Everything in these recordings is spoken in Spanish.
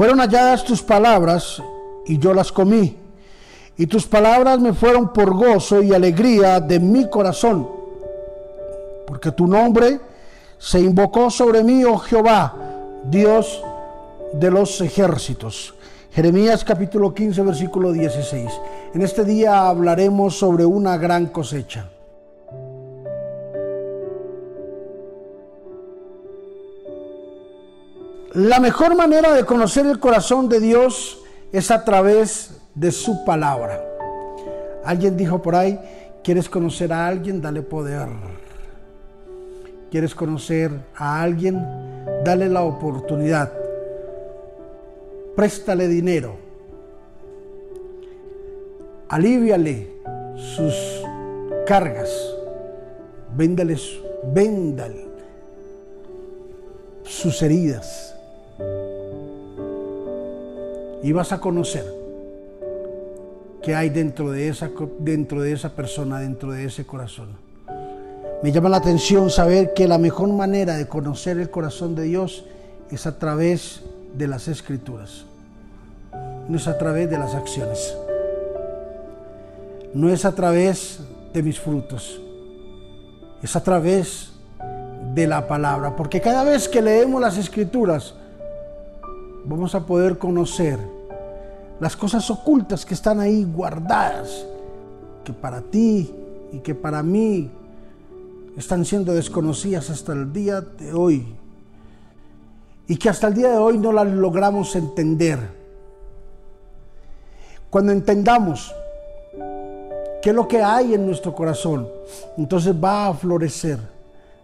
Fueron halladas tus palabras y yo las comí. Y tus palabras me fueron por gozo y alegría de mi corazón. Porque tu nombre se invocó sobre mí, oh Jehová, Dios de los ejércitos. Jeremías capítulo 15, versículo 16. En este día hablaremos sobre una gran cosecha. La mejor manera de conocer el corazón de Dios es a través de su palabra. Alguien dijo por ahí, ¿quieres conocer a alguien? Dale poder. ¿Quieres conocer a alguien? Dale la oportunidad. Préstale dinero. Aliviale sus cargas. Véndales, véndale sus heridas y vas a conocer qué hay dentro de esa, dentro de esa persona, dentro de ese corazón. Me llama la atención saber que la mejor manera de conocer el corazón de Dios es a través de las escrituras, no es a través de las acciones, no es a través de mis frutos, es a través de la palabra, porque cada vez que leemos las escrituras, vamos a poder conocer las cosas ocultas que están ahí guardadas, que para ti y que para mí están siendo desconocidas hasta el día de hoy y que hasta el día de hoy no las logramos entender. Cuando entendamos qué es lo que hay en nuestro corazón, entonces va a florecer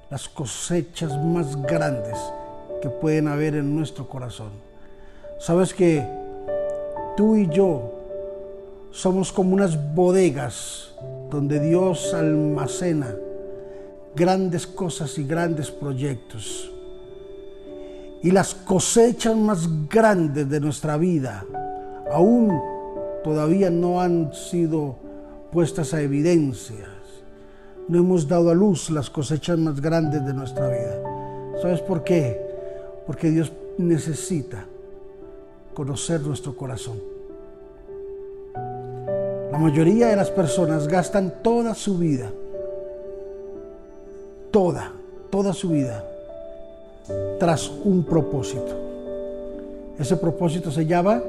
las cosechas más grandes que pueden haber en nuestro corazón. Sabes que tú y yo somos como unas bodegas donde Dios almacena grandes cosas y grandes proyectos. Y las cosechas más grandes de nuestra vida aún todavía no han sido puestas a evidencias. No hemos dado a luz las cosechas más grandes de nuestra vida. ¿Sabes por qué? Porque Dios necesita conocer nuestro corazón. La mayoría de las personas gastan toda su vida, toda, toda su vida, tras un propósito. Ese propósito se llama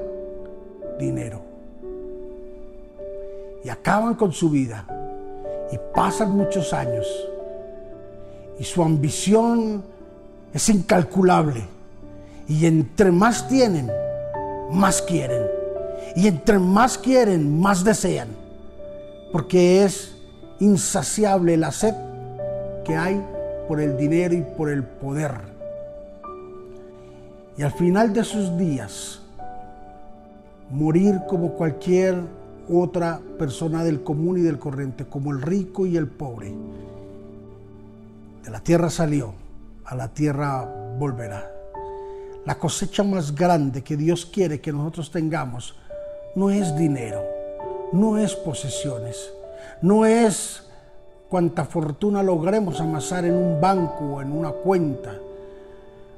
dinero. Y acaban con su vida. Y pasan muchos años. Y su ambición es incalculable. Y entre más tienen, más quieren. Y entre más quieren, más desean. Porque es insaciable la sed que hay por el dinero y por el poder. Y al final de sus días, morir como cualquier otra persona del común y del corriente, como el rico y el pobre. De la tierra salió, a la tierra volverá. La cosecha más grande que Dios quiere que nosotros tengamos no es dinero, no es posesiones, no es cuánta fortuna logremos amasar en un banco o en una cuenta.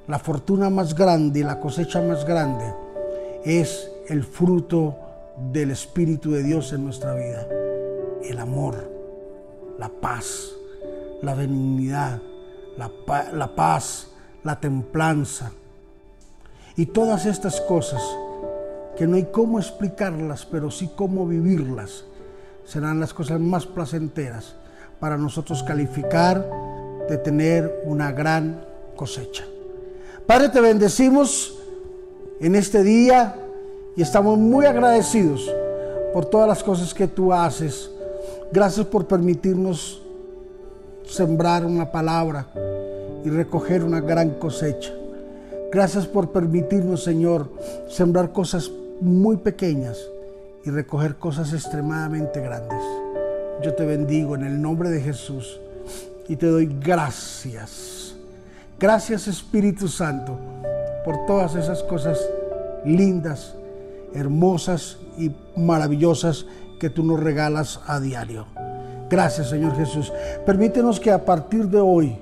La fortuna más grande y la cosecha más grande es el fruto del Espíritu de Dios en nuestra vida. El amor, la paz, la benignidad, la, la paz, la templanza, y todas estas cosas, que no hay cómo explicarlas, pero sí cómo vivirlas, serán las cosas más placenteras para nosotros calificar de tener una gran cosecha. Padre, te bendecimos en este día y estamos muy agradecidos por todas las cosas que tú haces. Gracias por permitirnos sembrar una palabra y recoger una gran cosecha. Gracias por permitirnos, Señor, sembrar cosas muy pequeñas y recoger cosas extremadamente grandes. Yo te bendigo en el nombre de Jesús y te doy gracias. Gracias Espíritu Santo por todas esas cosas lindas, hermosas y maravillosas que tú nos regalas a diario. Gracias Señor Jesús. Permítenos que a partir de hoy,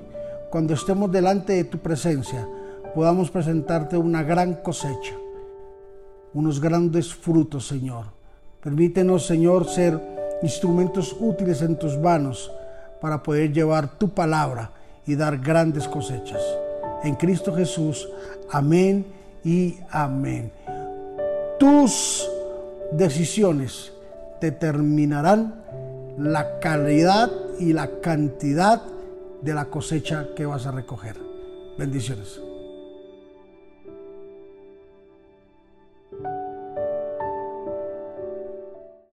cuando estemos delante de tu presencia, podamos presentarte una gran cosecha unos grandes frutos, Señor. Permítenos, Señor, ser instrumentos útiles en tus manos para poder llevar tu palabra y dar grandes cosechas. En Cristo Jesús, amén y amén. Tus decisiones determinarán la calidad y la cantidad de la cosecha que vas a recoger. Bendiciones.